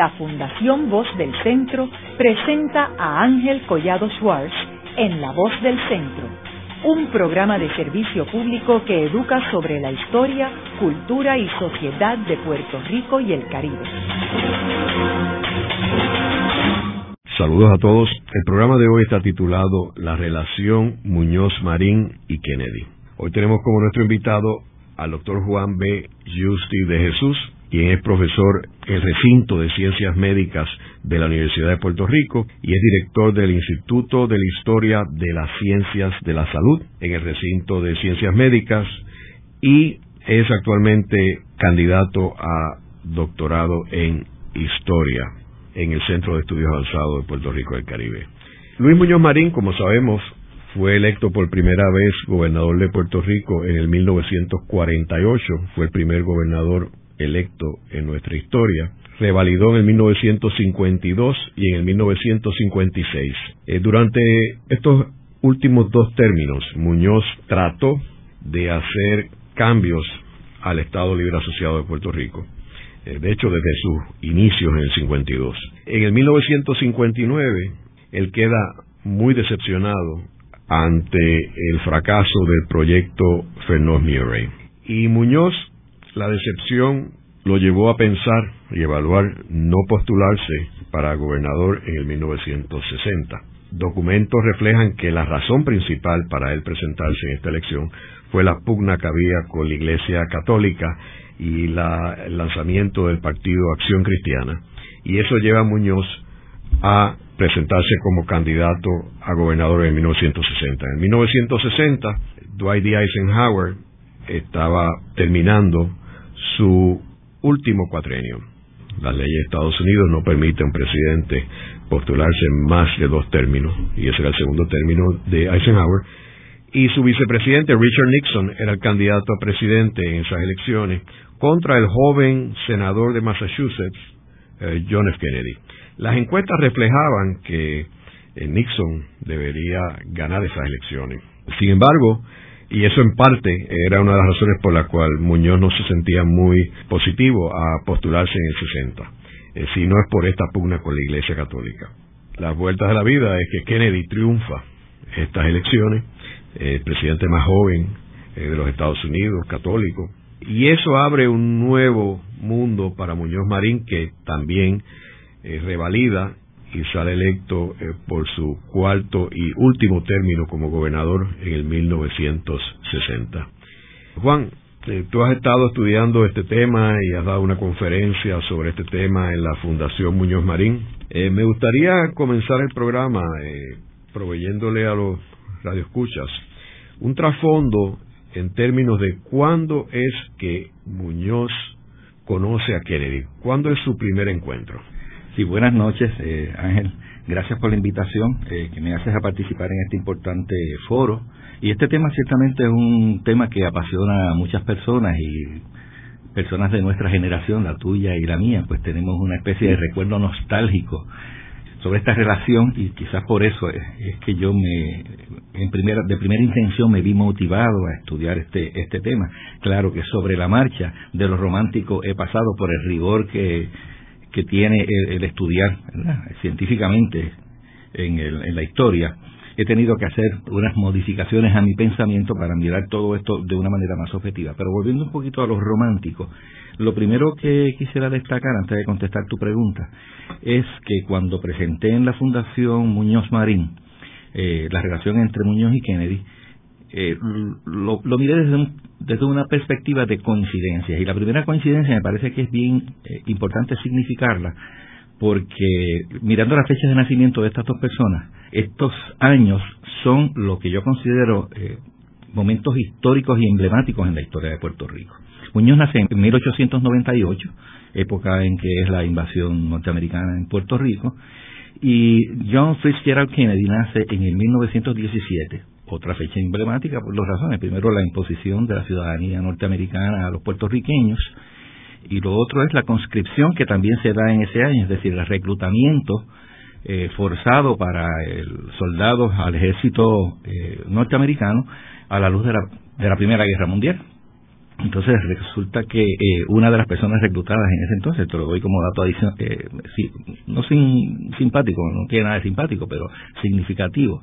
la Fundación Voz del Centro presenta a Ángel Collado Schwartz en La Voz del Centro, un programa de servicio público que educa sobre la historia, cultura y sociedad de Puerto Rico y el Caribe. Saludos a todos. El programa de hoy está titulado La relación Muñoz Marín y Kennedy. Hoy tenemos como nuestro invitado al doctor Juan B. Justi de Jesús, quien es profesor en el recinto de Ciencias Médicas de la Universidad de Puerto Rico y es director del Instituto de la Historia de las Ciencias de la Salud en el recinto de Ciencias Médicas y es actualmente candidato a doctorado en Historia en el Centro de Estudios Avanzados de Puerto Rico del Caribe. Luis Muñoz Marín, como sabemos, fue electo por primera vez gobernador de Puerto Rico en el 1948, fue el primer gobernador electo en nuestra historia. Revalidó en el 1952 y en el 1956. Eh, durante estos últimos dos términos, Muñoz trató de hacer cambios al Estado Libre Asociado de Puerto Rico. Eh, de hecho, desde sus inicios en el 52. En el 1959, él queda muy decepcionado ante el fracaso del proyecto Fernández Murray. Y Muñoz, la decepción lo llevó a pensar y evaluar no postularse para gobernador en el 1960. Documentos reflejan que la razón principal para él presentarse en esta elección fue la pugna que había con la Iglesia Católica y la, el lanzamiento del partido Acción Cristiana. Y eso lleva a Muñoz a presentarse como candidato a gobernador en 1960. En 1960, Dwight D. Eisenhower estaba terminando su último cuatrenio. La ley de Estados Unidos no permite a un presidente postularse en más de dos términos, y ese era el segundo término de Eisenhower. Y su vicepresidente Richard Nixon era el candidato a presidente en esas elecciones contra el joven senador de Massachusetts, eh, John F. Kennedy. Las encuestas reflejaban que eh, Nixon debería ganar esas elecciones. Sin embargo, y eso en parte era una de las razones por las cuales Muñoz no se sentía muy positivo a postularse en el 60, eh, si no es por esta pugna con la Iglesia Católica. Las vueltas de la vida es que Kennedy triunfa estas elecciones, el presidente más joven eh, de los Estados Unidos, católico, y eso abre un nuevo mundo para Muñoz Marín que también eh, revalida y sale electo eh, por su cuarto y último término como gobernador en el 1960. Juan, eh, tú has estado estudiando este tema y has dado una conferencia sobre este tema en la Fundación Muñoz Marín. me gustaría comenzar el programa proveyéndole a los radioescuchas un trasfondo en términos de cuándo es que Muñoz conoce a Kennedy, cuándo es su primer encuentro. Sí, buenas noches, eh, Ángel. Gracias por la invitación eh, que me haces a participar en este importante foro. Y este tema ciertamente es un tema que apasiona a muchas personas y personas de nuestra generación, la tuya y la mía, pues tenemos una especie de recuerdo nostálgico sobre esta relación y quizás por eso es, que yo me en primera de primera intención me vi motivado a estudiar este este tema claro que sobre la marcha de lo romántico he pasado por el rigor que que tiene el, estudiar científicamente en, en la historia, he tenido que hacer unas modificaciones a mi pensamiento para mirar todo esto de una manera más objetiva. Pero volviendo un poquito a los románticos, lo primero que quisiera destacar antes de contestar tu pregunta es que cuando presenté en la Fundación Muñoz Marín eh, la relación entre Muñoz y Kennedy, eh, lo, miré desde, desde una perspectiva de coincidencias. Y la primera coincidencia me parece que es bien eh, importante significarla, porque mirando las fechas de nacimiento de estas dos personas, estos años son lo que yo considero eh, momentos históricos y emblemáticos en la historia de Puerto Rico. Muñoz nace en 1898, época en que es la invasión norteamericana en Puerto Rico, y John Fitzgerald Kennedy nace en el 1917, otra fecha emblemática por dos razones. Primero, la imposición de la ciudadanía norteamericana a los puertorriqueños, y lo otro es la conscripción que también se da en ese año, es decir, el reclutamiento eh, forzado para el soldados al ejército eh, norteamericano a la luz de la, de la Primera Guerra Mundial. Entonces resulta que eh, una de las personas reclutadas en ese entonces, te lo doy como dato adicional, eh, no sin, simpático, no tiene nada de simpático, pero significativo,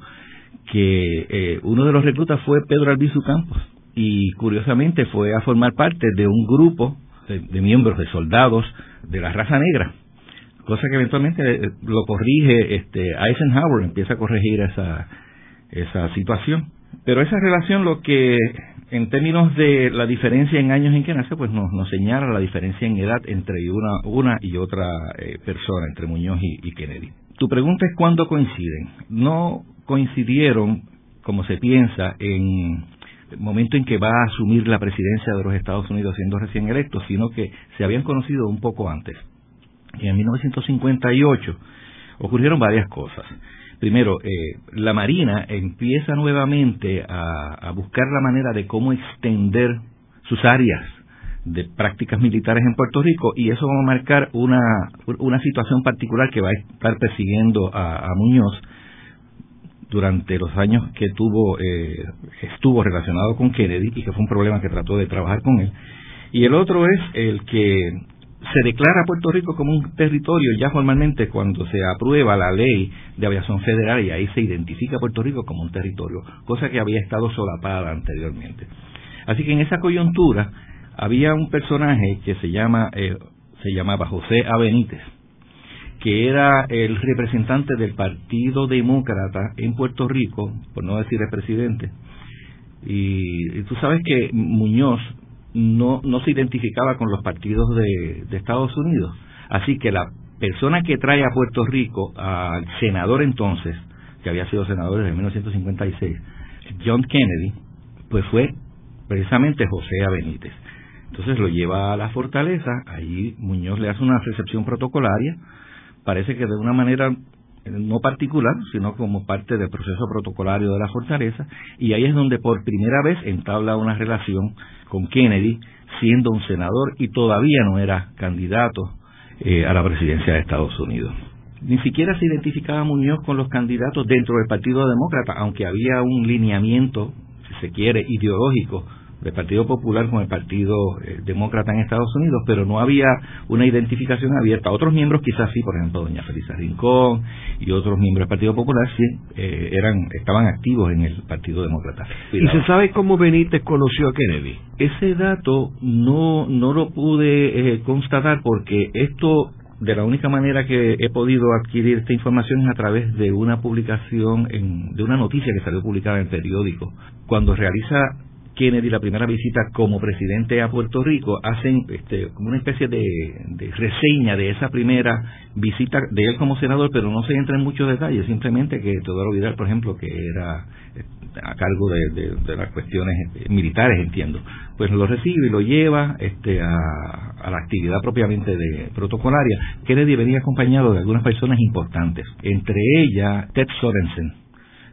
que eh, uno de los reclutas fue Pedro Albizu Campos y curiosamente fue a formar parte de un grupo de, miembros, de soldados de la raza negra, cosa que eventualmente lo corrige este, Eisenhower, empieza a corregir esa, esa situación. Pero esa relación lo que en términos de la diferencia en años en que nace, pues nos, nos señala la diferencia en edad entre una, una y otra eh, persona, entre Muñoz y, Kennedy. Tu pregunta es cuándo coinciden. No coincidieron, como se piensa, en el momento en que va a asumir la presidencia de los Estados Unidos siendo recién electo, sino que se habían conocido un poco antes. Y en 1958 ocurrieron varias cosas. Primero, eh, la Marina empieza nuevamente a, buscar la manera de cómo extender sus áreas de prácticas militares en Puerto Rico y eso va a marcar una, una situación particular que va a estar persiguiendo a, Muñoz durante los años que tuvo eh, estuvo relacionado con Kennedy y que fue un problema que trató de trabajar con él y el otro es el que se declara Puerto Rico como un territorio ya formalmente cuando se aprueba la ley de aviación federal y ahí se identifica Puerto Rico como un territorio, cosa que había estado solapada anteriormente. Así que en esa coyuntura había un personaje que se llama eh, se llamaba José A. que era el representante del Partido Demócrata en Puerto Rico, por no decir el presidente. y tú sabes que Muñoz no, no se identificaba con los partidos de, Estados Unidos. Así que la persona que trae a Puerto Rico al senador entonces, que había sido senador desde 1956, John Kennedy, pues fue precisamente José A. Benítez. Entonces lo lleva a la fortaleza, ahí Muñoz le hace una recepción protocolaria, parece que de una manera no particular, sino como parte del proceso protocolario de la fortaleza, y ahí es donde por primera vez entabla una relación con Kennedy, siendo un senador y todavía no era candidato eh, a la presidencia de Estados Unidos. Ni siquiera se identificaba Muñoz con los candidatos dentro del Partido Demócrata, aunque había un lineamiento, si se quiere, ideológico del Partido Popular con el Partido eh, Demócrata en Estados Unidos, pero no había una identificación abierta. Otros miembros quizás sí, por ejemplo, doña Felisa Rincón y otros miembros del Partido Popular sí eh, eran estaban activos en el Partido Demócrata. ¿Y se sabe cómo Benítez conoció a Kennedy? Ese dato no, no lo pude eh, constatar porque esto de la única manera que he podido adquirir esta información es a través de una publicación, en, de una noticia que salió publicada en el periódico. Cuando realiza Kennedy la primera visita como presidente a Puerto Rico, hacen este, como una especie de, reseña de esa primera visita de él como senador, pero no se entra en muchos detalles, simplemente que Teodoro Vidal, por ejemplo, que era este, a cargo de, las cuestiones este, militares, entiendo, pues lo recibe y lo lleva este, a, a, la actividad propiamente de protocolaria. Kennedy venía acompañado de algunas personas importantes, entre ellas Ted Sorensen,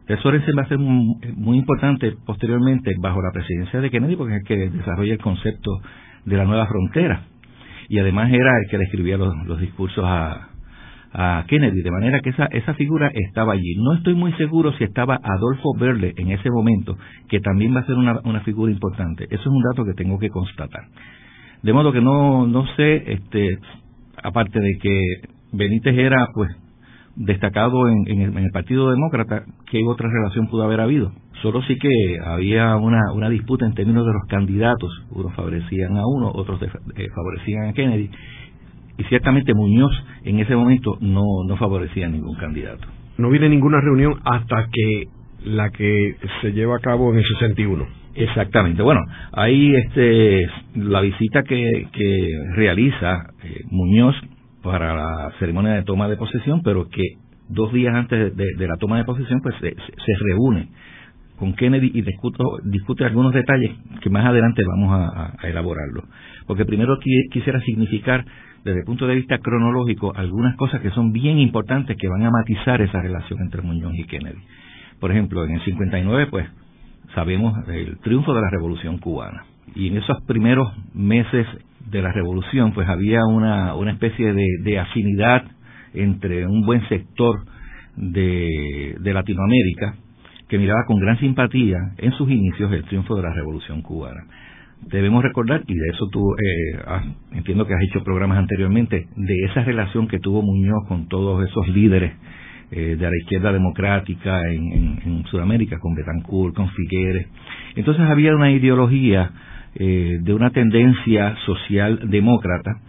eso va a ser muy importante posteriormente bajo la presidencia de Kennedy porque es el que desarrolla el concepto de la nueva frontera y además era el que le escribía los, discursos a, Kennedy, de manera que esa, esa figura estaba allí. No estoy muy seguro si estaba Adolfo Berle en ese momento, que también va a ser una, una figura importante. Eso es un dato que tengo que constatar. De modo que no, no sé, este, aparte de que Benítez era pues destacado en, el, Partido Demócrata, ¿qué otra relación pudo haber habido? Solo sí que había una, una disputa en términos de los candidatos. Unos favorecían a uno, otros eh, favorecían a Kennedy. Y ciertamente Muñoz en ese momento no, no favorecía a ningún candidato. No viene ninguna reunión hasta que la que se lleva a cabo en el 61. Exactamente. Bueno, ahí este, la visita que, que realiza eh, Muñoz para la ceremonia de toma de posesión, pero que dos días antes de, la toma de posesión pues se, reúne con Kennedy y discute algunos detalles que más adelante vamos a, a elaborarlo. Porque primero quisiera significar desde el punto de vista cronológico algunas cosas que son bien importantes que van a matizar esa relación entre Muñoz y Kennedy. Por ejemplo, en el 59 pues sabemos el triunfo de la Revolución cubana y en esos primeros meses de la revolución, pues había una, una especie de, afinidad entre un buen sector de, de Latinoamérica que miraba con gran simpatía en sus inicios el triunfo de la revolución cubana. debemos recordar, y de eso tú eh, entiendo que has hecho programas anteriormente, de esa relación que tuvo Muñoz con todos esos líderes eh, de la izquierda democrática en, en, Sudamérica, con Betancourt, con Figueres. Entonces había una ideología eh, de una tendencia social demócrata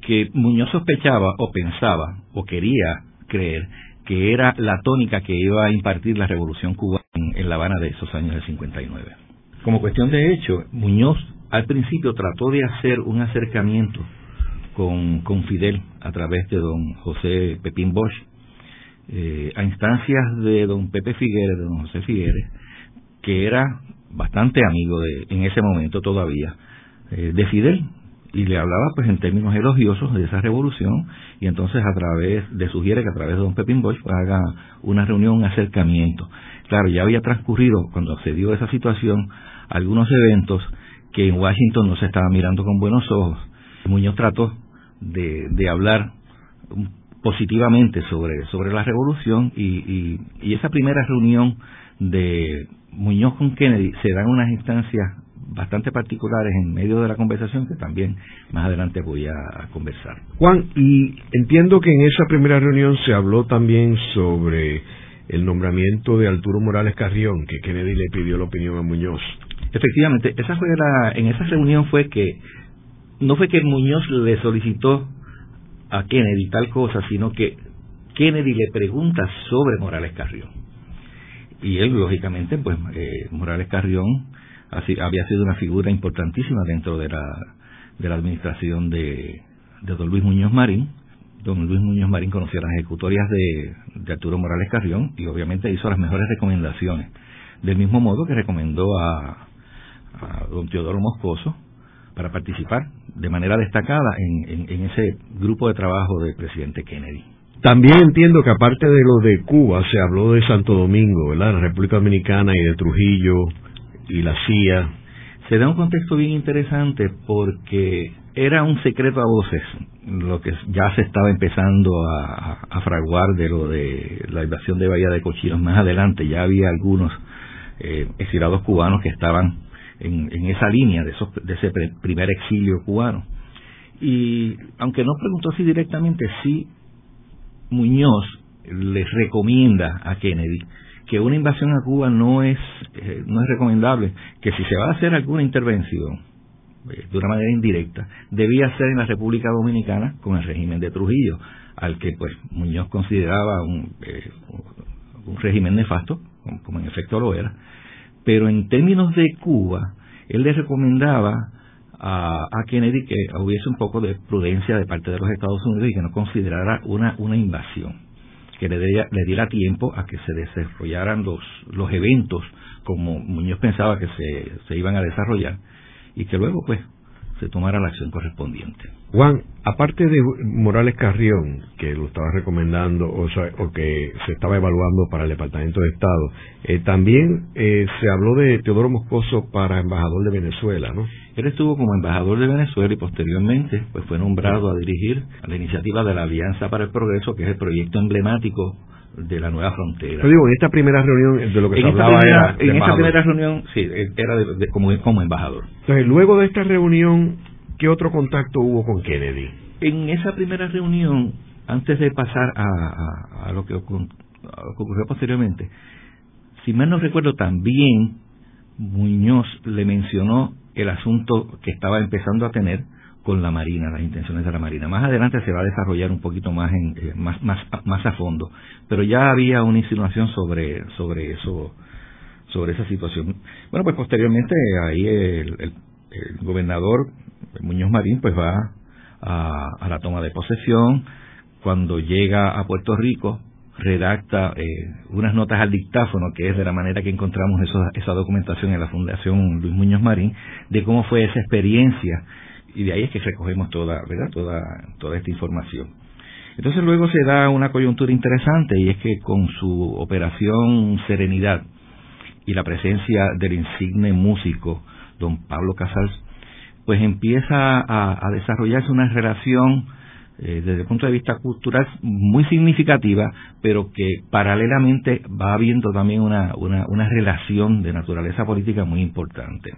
que Muñoz sospechaba o pensaba o quería creer que era la tónica que iba a impartir la revolución cubana en, La Habana de esos años del 59. Como cuestión de hecho, Muñoz al principio trató de hacer un acercamiento con, con Fidel a través de don José Pepín Bosch, eh, a instancias de don Pepe Figueres, de don José Figueres, que era bastante amigo de, en ese momento todavía, eh, de Fidel, y le hablaba pues en términos elogiosos de esa revolución y entonces a través le sugiere que a través de don Pepín Bosch haga una reunión, un acercamiento. Claro, ya había transcurrido cuando se dio esa situación algunos eventos que en Washington no se estaba mirando con buenos ojos. Muñoz trató de, hablar positivamente sobre, sobre la revolución y, y esa primera reunión de Muñoz con Kennedy se dan unas instancias bastante particulares en medio de la conversación que también más adelante voy a conversar. Juan, y entiendo que en esa primera reunión se habló también sobre el nombramiento de Arturo Morales Carrión, que Kennedy le pidió la opinión a Muñoz. Efectivamente, esa fue la, en esa reunión fue que no fue que Muñoz le solicitó a Kennedy tal cosa, sino que Kennedy le pregunta sobre Morales Carrión. Y él, lógicamente, pues eh, Morales Carrión había sido una figura importantísima dentro de la, de la administración de, de don Luis Muñoz Marín. Don Luis Muñoz Marín conocía las ejecutorias de, de Arturo Morales Carrión y obviamente hizo las mejores recomendaciones. Del mismo modo que recomendó a, a don Teodoro Moscoso para participar de manera destacada en, en, ese grupo de trabajo del presidente Kennedy. También entiendo que aparte de lo de Cuba, se habló de Santo Domingo, ¿verdad? La República Dominicana y de Trujillo, y la CIA. Se da un contexto bien interesante porque era un secreto a voces lo que ya se estaba empezando a, fraguar de lo de la invasión de Bahía de Cochinos. Más adelante ya había algunos eh, exilados cubanos que estaban en, esa línea de, esos, de ese primer exilio cubano. Y aunque no preguntó así directamente, sí Muñoz les recomienda a Kennedy que una invasión a Cuba no es, eh, no es recomendable, que si se va a hacer alguna intervención eh, de una manera indirecta, debía ser en la República Dominicana con el régimen de Trujillo, al que pues Muñoz consideraba un, eh, un régimen nefasto, como, en efecto lo era, pero en términos de Cuba, él le recomendaba a, a, Kennedy que hubiese un poco de prudencia de parte de los Estados Unidos y que no considerara una, una invasión que le, diera tiempo a que se desarrollaran los, los eventos como Muñoz pensaba que se, se iban a desarrollar y que luego pues se tomara la acción correspondiente. Juan, aparte de Morales Carrión, que lo estaba recomendando o, o que se estaba evaluando para el Departamento de Estado, eh, también eh, se habló de Teodoro Moscoso para embajador de Venezuela, ¿no? Él estuvo como embajador de Venezuela y posteriormente pues fue nombrado a dirigir a la iniciativa de la Alianza para el Progreso, que es el proyecto emblemático de la nueva frontera. Pero digo, en esta primera reunión de lo que se hablaba era En esta primera reunión, sí, era como, como embajador. Entonces, luego de esta reunión, ¿qué otro contacto hubo con Kennedy? En esa primera reunión, antes de pasar a, a, lo, que, ocurrió posteriormente, si mal no recuerdo, también Muñoz le mencionó el asunto que estaba empezando a tener con la Marina, las intenciones de la Marina. Más adelante se va a desarrollar un poquito más, en, eh, más, más, más a fondo, pero ya había una insinuación sobre, sobre eso, sobre esa situación. Bueno, pues posteriormente ahí el, el, gobernador Muñoz Marín pues va a, a, la toma de posesión. Cuando llega a Puerto Rico, redacta eh, unas notas al dictáfono, que es de la manera que encontramos esa documentación en la Fundación Luis Muñoz Marín, de cómo fue esa experiencia y de ahí es que recogemos toda, ¿verdad? Toda, toda esta información. Entonces luego se da una coyuntura interesante y es que con su operación Serenidad y la presencia del insigne músico don Pablo Casals, pues empieza a, desarrollarse una relación eh, desde el punto de vista cultural muy significativa, pero que paralelamente va habiendo también una, una, una relación de naturaleza política muy importante.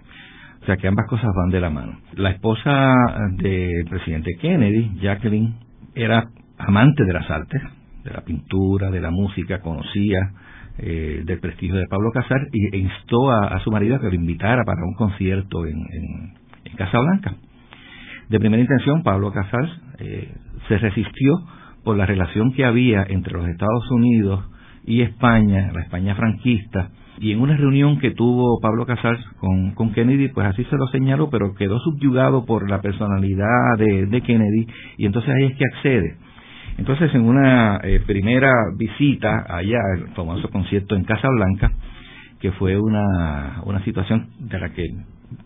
Sea que ambas cosas van de la mano. La esposa del presidente Kennedy, Jacqueline, era amante de las artes, de la pintura, de la música, conocía eh, del prestigio de Pablo Casar y, e instó a, su marido a que lo invitara para un concierto en, en, Casablanca. De primera intención, Pablo Casar eh, se resistió por la relación que había entre los Estados Unidos y España, la España franquista, y en una reunión que tuvo Pablo Casals con, Kennedy, pues así se lo señaló, pero quedó subyugado por la personalidad de, Kennedy y entonces ahí es que accede. Entonces en una eh, primera visita allá, el famoso concierto en Casa Blanca, que fue una, una situación de la que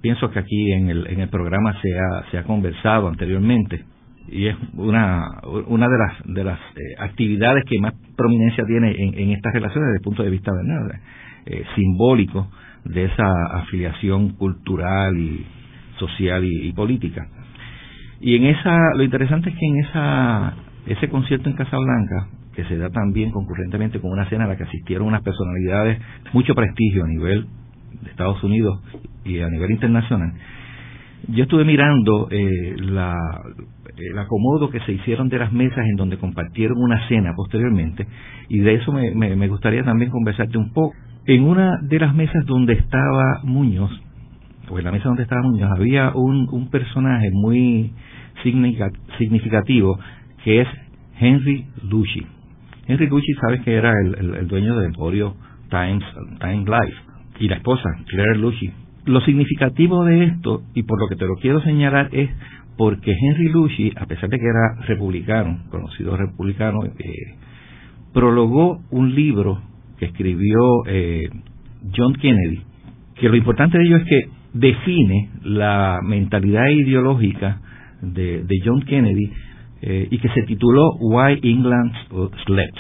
pienso que aquí en el, en el programa se ha, se ha conversado anteriormente, y es una, una de las, de las eh, actividades que más prominencia tiene en, estas relaciones desde el punto de vista ¿verdad? Eh, simbólico de esa afiliación cultural y social y, política. Y en esa, lo interesante es que en esa, ese concierto en Casablanca, que se da también concurrentemente con una cena a la que asistieron unas personalidades mucho prestigio a nivel de Estados Unidos y a nivel internacional, yo estuve mirando eh, la, el acomodo que se hicieron de las mesas en donde compartieron una cena posteriormente y de eso me, me gustaría también conversarte un poco. En una de las mesas donde estaba Muñoz, o en la mesa donde estaba Muñoz, había un, un personaje muy significativo que es Henry Lucci. Henry Lucci, sabes que era el, dueño del emporio Times, Time Life, y la esposa, Claire Lucci. Lo significativo de esto, y por lo que te lo quiero señalar, es porque Henry Lucci, a pesar de que era republicano, conocido republicano, eh, prologó un libro que escribió eh, John Kennedy, que lo importante de ello es que define la mentalidad ideológica de, John Kennedy eh, y que se tituló Why England Slept,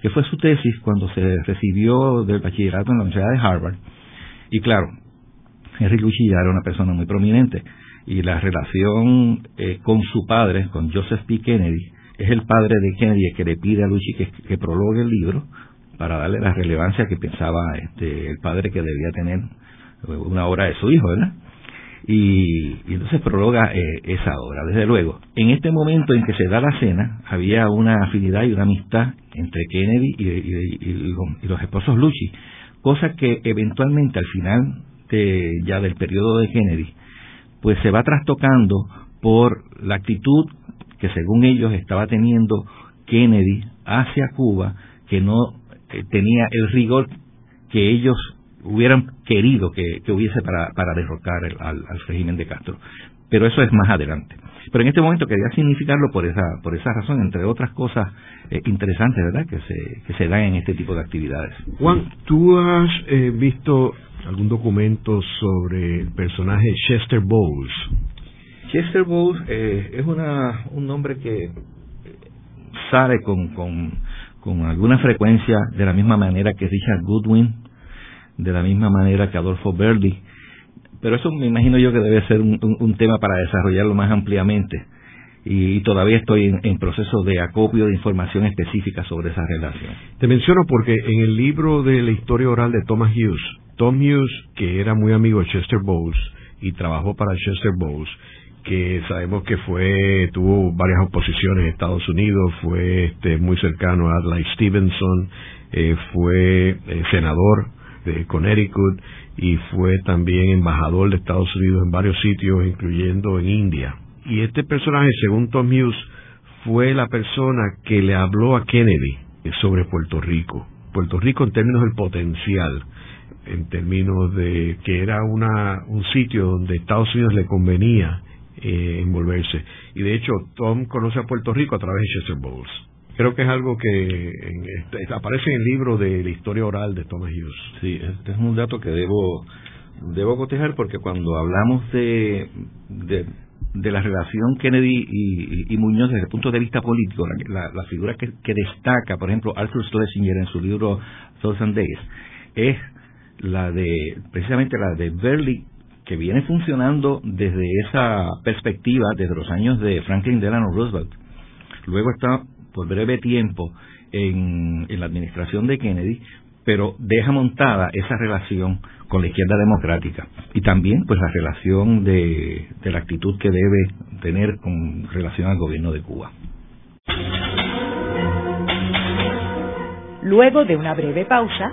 que fue su tesis cuando se recibió del bachillerato en la Universidad de Harvard. Y claro, Henry Lucci era una persona muy prominente y la relación eh, con su padre, con Joseph P. Kennedy, es el padre de Kennedy que le pide a Lucci que prologue el libro para darle la relevancia que pensaba este, el padre que debía tener una obra de su hijo, ¿verdad? Y, entonces prologa eh, esa obra, desde luego. En este momento en que se da la cena, había una afinidad y una amistad entre Kennedy y, los esposos Lucci, cosa que eventualmente al final de, ya del periodo de Kennedy, pues se va trastocando por la actitud que según ellos estaba teniendo Kennedy hacia Cuba, que no eh, tenía el rigor que ellos hubieran querido que, hubiese para, para derrocar al, régimen de Castro. Pero eso es más adelante. Pero en este momento quería significarlo por esa, por esa razón, entre otras cosas eh, interesantes, ¿verdad?, que se, que se dan en este tipo de actividades. Juan, ¿tú has eh, visto algún documento sobre el personaje Chester Bowles? Chester Bowles es una, un nombre que sale con, con con alguna frecuencia, de la misma manera que Richard Goodwin, de la misma manera que Adolfo Berli. Pero eso me imagino yo que debe ser un, tema para desarrollarlo más ampliamente. Y, todavía estoy en, proceso de acopio de información específica sobre esa relación. Te menciono porque en el libro de la historia oral de Thomas Hughes, Tom Hughes, que era muy amigo de Chester Bowles y trabajó para Chester Bowles, que sabemos que fue tuvo varias oposiciones en Estados Unidos, fue este, muy cercano a Adlai Stevenson, eh, fue eh, senador de Connecticut y fue también embajador de Estados Unidos en varios sitios, incluyendo en India. Y este personaje, según Tom Hughes, fue la persona que le habló a Kennedy sobre Puerto Rico. Puerto Rico en términos del potencial, en términos de que era una, un sitio donde Estados Unidos le convenía eh, envolverse. Y de hecho, Tom conoce a Puerto Rico a través de Chester Bowles. Creo que es algo que este, aparece en el libro de la historia oral de Thomas Hughes. Sí, este es un dato que debo debo cotejar porque cuando hablamos de, de, la relación Kennedy y, Muñoz desde el punto de vista político, la, figura que, que, destaca, por ejemplo, Arthur Schlesinger en su libro Thousand Days, es la de, precisamente la de Berly que viene funcionando desde esa perspectiva, desde los años de Franklin Delano Roosevelt. Luego está por breve tiempo en, la administración de Kennedy, pero deja montada esa relación con la izquierda democrática y también pues la relación de, de la actitud que debe tener con relación al gobierno de Cuba. Luego de una breve pausa,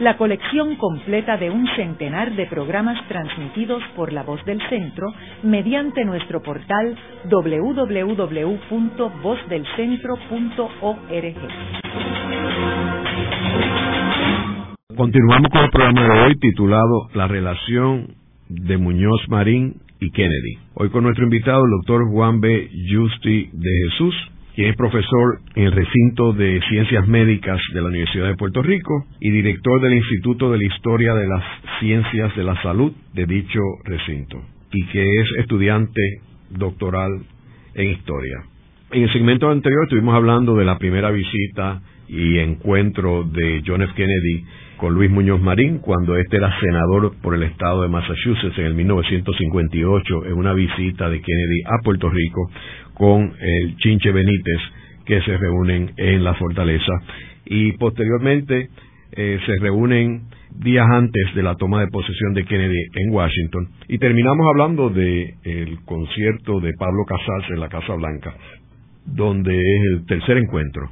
la colección completa de un centenar de programas transmitidos por La Voz del Centro mediante nuestro portal www.vozdelcentro.org. Continuamos con el programa de hoy titulado La relación de Muñoz Marín y Kennedy. Hoy con nuestro invitado, el doctor Juan B. Justi de Jesús, quien es profesor en el recinto de Ciencias Médicas de la Universidad de Puerto Rico y director del Instituto de la Historia de las Ciencias de la Salud de dicho recinto, y que es estudiante doctoral en Historia. En el segmento anterior estuvimos hablando de la primera visita y encuentro de John F. Kennedy con Luis Muñoz Marín cuando éste era senador por el estado de Massachusetts en el 1958 en una visita de Kennedy a Puerto Rico con el Chinche Benítez que se reúnen en la fortaleza y posteriormente eh, se reúnen días antes de la toma de posesión de Kennedy en Washington y terminamos hablando del el concierto de Pablo Casals en la Casa Blanca donde es el tercer encuentro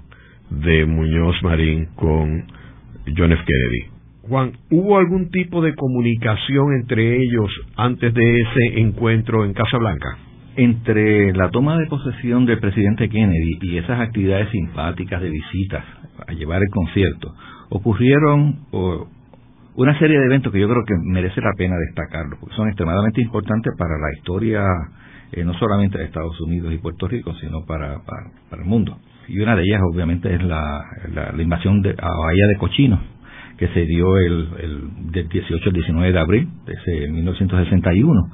de Muñoz Marín con John F. Kennedy. Juan, ¿hubo algún tipo de comunicación entre ellos antes de ese encuentro en Casa Blanca? Entre la toma de posesión del presidente Kennedy y esas actividades simpáticas de visitas a llevar el concierto, ocurrieron una serie de eventos que yo creo que merece la pena destacarlos, porque son extremadamente importantes para la historia eh, no solamente de Estados Unidos y Puerto Rico, sino para, el mundo. Y una de ellas obviamente es la, la, invasión de, a Bahía de Cochino, que se dio el, el del 18 al 19 de abril de ese 1961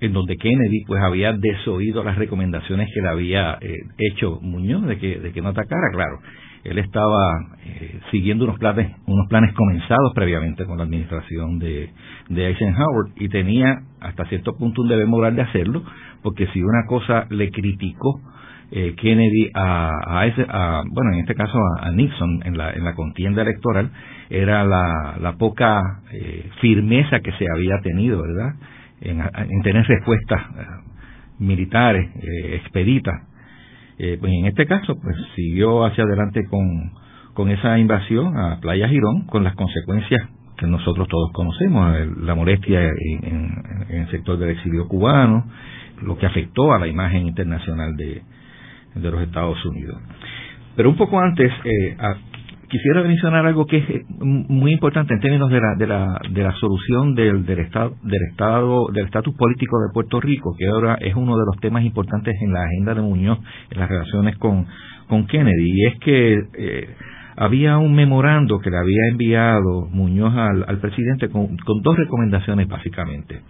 en donde Kennedy pues había desoído las recomendaciones que le había eh, hecho Muñoz de que, de que no atacara, claro. Él estaba eh, siguiendo unos planes, unos planes comenzados previamente con la administración de, de Eisenhower y tenía hasta cierto punto un deber moral de hacerlo, porque si una cosa le criticó eh, Kennedy a, a, a, bueno, en este caso a, Nixon en la, en la contienda electoral era la, la poca eh, firmeza que se había tenido, ¿verdad? En, en tener respuestas eh, militares expeditas. pues en este caso, pues siguió hacia adelante con, con esa invasión a Playa Girón, con las consecuencias que nosotros todos conocemos, la molestia en, en el sector del exilio cubano, lo que afectó a la imagen internacional de, de los Estados Unidos. Pero un poco antes, eh, quisiera mencionar algo que es eh, muy importante en términos de la, de la, de la solución del, del estado del estado del estatus político de Puerto Rico, que ahora es uno de los temas importantes en la agenda de Muñoz en las relaciones con, con Kennedy, y es que eh, había un memorando que le había enviado Muñoz al, al presidente con, con dos recomendaciones básicamente.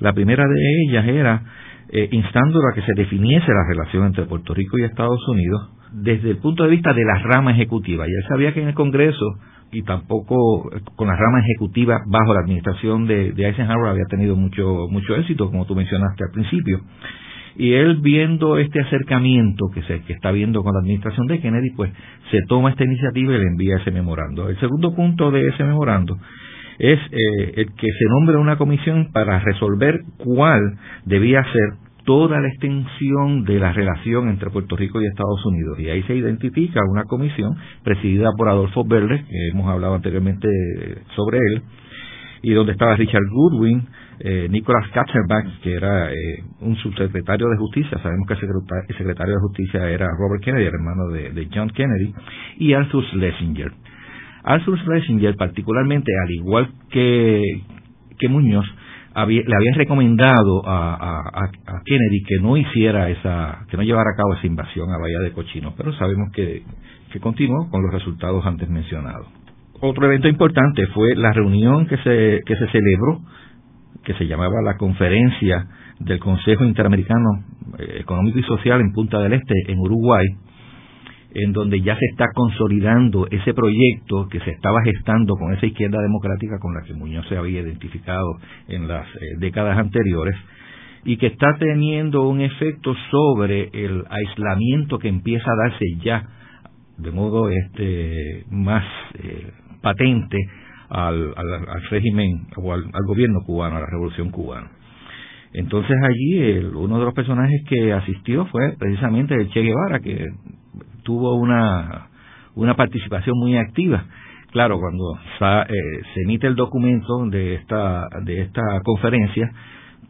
La primera de ellas era eh, instándolo a que se definiese la relación entre Puerto Rico y Estados Unidos desde el punto de vista de la rama ejecutiva. Y él sabía que en el Congreso y tampoco eh, con la rama ejecutiva bajo la administración de, Eisenhower había tenido mucho mucho éxito, como tú mencionaste al principio. Y él viendo este acercamiento que se que está viendo con la administración de Kennedy, pues se toma esta iniciativa y le envía ese memorando. El segundo punto de ese memorando es eh, el que se nombre una comisión para resolver cuál debía ser toda la extensión de la relación entre Puerto Rico y Estados Unidos. Y ahí se identifica una comisión presidida por Adolfo Verde, que hemos hablado anteriormente sobre él, y donde estaba Richard Goodwin, eh, Nicholas Katzenbach, que era eh, un subsecretario de Justicia, sabemos que el secretario de Justicia era Robert Kennedy, el hermano de, de John Kennedy, y Arthur Schlesinger. Arthur Schlesinger, particularmente, al igual que, que Muñoz, le había recomendado a, Kennedy que no hiciera esa, que no llevara a cabo esa invasión a Bahía de Cochino, pero sabemos que, que continuó con los resultados antes mencionados. Otro evento importante fue la reunión que se, que se celebró, que se llamaba la conferencia del Consejo Interamericano eh, Económico y Social en Punta del Este, en Uruguay, en donde ya se está consolidando ese proyecto que se estaba gestando con esa izquierda democrática con la que Muñoz se había identificado en las eh, décadas anteriores y que está teniendo un efecto sobre el aislamiento que empieza a darse ya de modo este más eh, patente al, régimen o al, gobierno cubano, a la revolución cubana. Entonces allí uno de los personajes que asistió fue precisamente el Che Guevara, que tuvo una, una participación muy activa. Claro, cuando eh, se emite el documento de esta, de esta conferencia,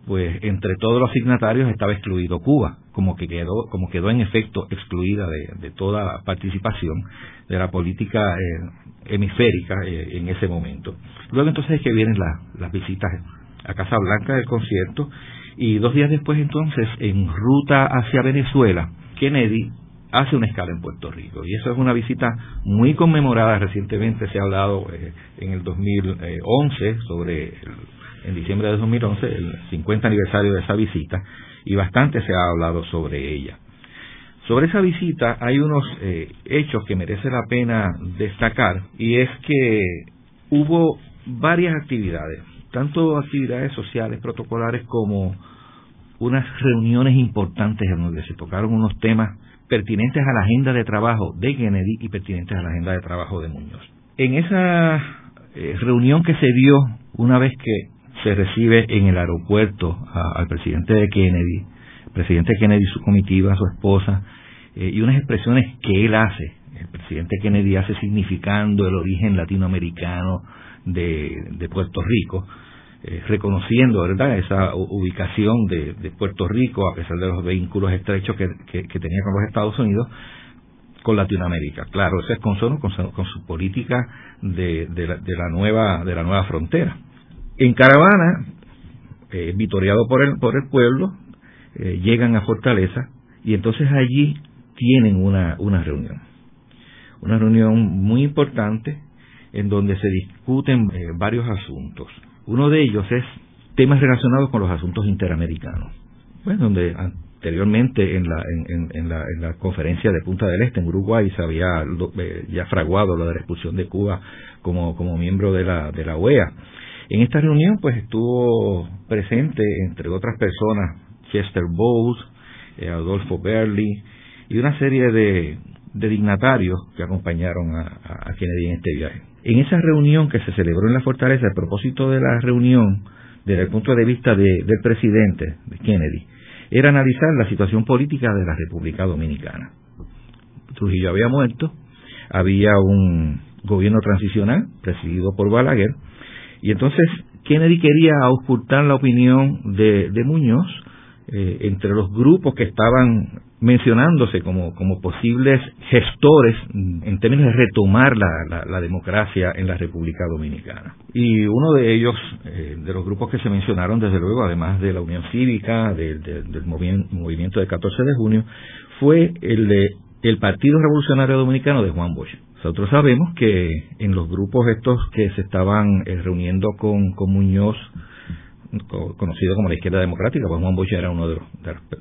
pues entre todos los signatarios estaba excluido Cuba, como que quedó, como quedó en efecto excluida de, toda participación de la política eh, hemisférica eh, en ese momento. Luego entonces es que vienen las visitas a Casa Blanca del concierto y dos días después entonces en ruta hacia Venezuela, Kennedy hace una escala en Puerto Rico. Y eso es una visita muy conmemorada. Recientemente se ha hablado eh, en el 2011 sobre en diciembre de 2011 el 50 aniversario de esa visita y bastante se ha hablado sobre ella. Sobre esa visita hay unos eh, hechos que merece la pena destacar y es que hubo varias actividades tanto actividades sociales protocolares como unas reuniones importantes en donde se tocaron unos temas pertinentes a la agenda de trabajo de Kennedy y pertinentes a la agenda de trabajo de Muñoz. En esa eh, reunión que se dio una vez que se recibe en el aeropuerto al presidente de Kennedy, el presidente Kennedy, su comitiva, su esposa, eh, y unas expresiones que él hace, el presidente Kennedy hace significando el origen latinoamericano de Puerto Rico, eh, reconociendo verdad esa ubicación de, Puerto Rico a pesar de los vínculos estrechos que, tenía con los Estados Unidos con Latinoamérica. Claro eso es con, su, política de, la, nueva de frontera. En caravana eh, vitoreado por el por el pueblo eh, llegan a Fortaleza y entonces allí tienen una una reunión. Una reunión muy importante en donde se discuten varios asuntos uno de ellos es temas relacionados con los asuntos interamericanos, pues donde anteriormente en la, en, la, en la conferencia de Punta del Este en Uruguay se había eh, ya fraguado la expulsión de Cuba como, miembro de la, de la OEA. En esta reunión pues estuvo presente, entre otras personas, Chester Bowles, eh, Adolfo Berli y una serie de, de dignatarios que acompañaron a Kennedy en este viaje. En esa reunión que se celebró en la fortaleza, el propósito de la reunión, desde el punto de vista del presidente, de Kennedy, era analizar la situación política de la República Dominicana. Trujillo había muerto, había un gobierno transicional presidido por Balaguer, y entonces Kennedy quería auscultar la opinión de, Muñoz eh, entre los grupos que estaban mencionándose como, como posibles gestores en términos de retomar la, la, democracia en la República Dominicana. Y uno de ellos, eh, de los grupos que se mencionaron, desde luego, además de la Unión Cívica, del movimiento del 14 de junio, fue el de el Partido Revolucionario Dominicano de Juan Bosch. Nosotros sabemos que en los grupos estos que se estaban eh, reuniendo con, con Muñoz, conocido como la izquierda democrática, pues Juan Bosch era uno de,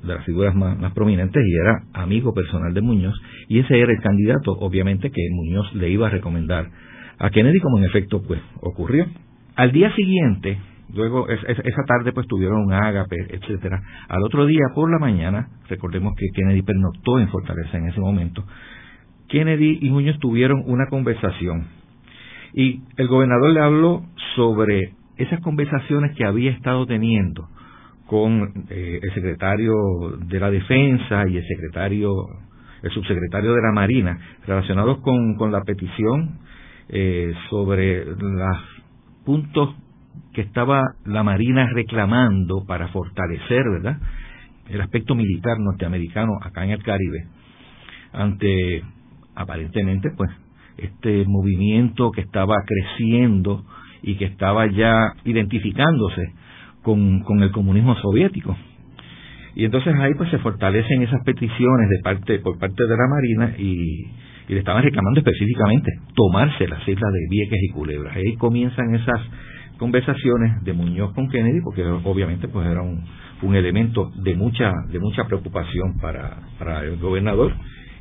las figuras más, prominentes y era amigo personal de Muñoz, y ese era el candidato, obviamente, que Muñoz le iba a recomendar a Kennedy, como en efecto pues ocurrió. Al día siguiente, luego esa tarde pues tuvieron un ágape, etcétera. Al otro día por la mañana, recordemos que Kennedy pernoctó en Fortaleza en ese momento, Kennedy y Muñoz tuvieron una conversación y el gobernador le habló sobre esas conversaciones que había estado teniendo con eh, el secretario de la Defensa y el secretario, el subsecretario de la Marina, relacionados con, con la petición eh, sobre los puntos que estaba la Marina reclamando para fortalecer, ¿verdad?, el aspecto militar norteamericano acá en el Caribe, ante aparentemente, pues, este movimiento que estaba creciendo y que estaba ya identificándose con, el comunismo soviético. Y entonces ahí pues se fortalecen esas peticiones de parte por parte de la Marina y, le estaban reclamando específicamente tomarse las islas de Vieques y Culebras. Ahí comienzan esas conversaciones de Muñoz con Kennedy porque obviamente pues era un, un elemento de mucha de mucha preocupación para, para el gobernador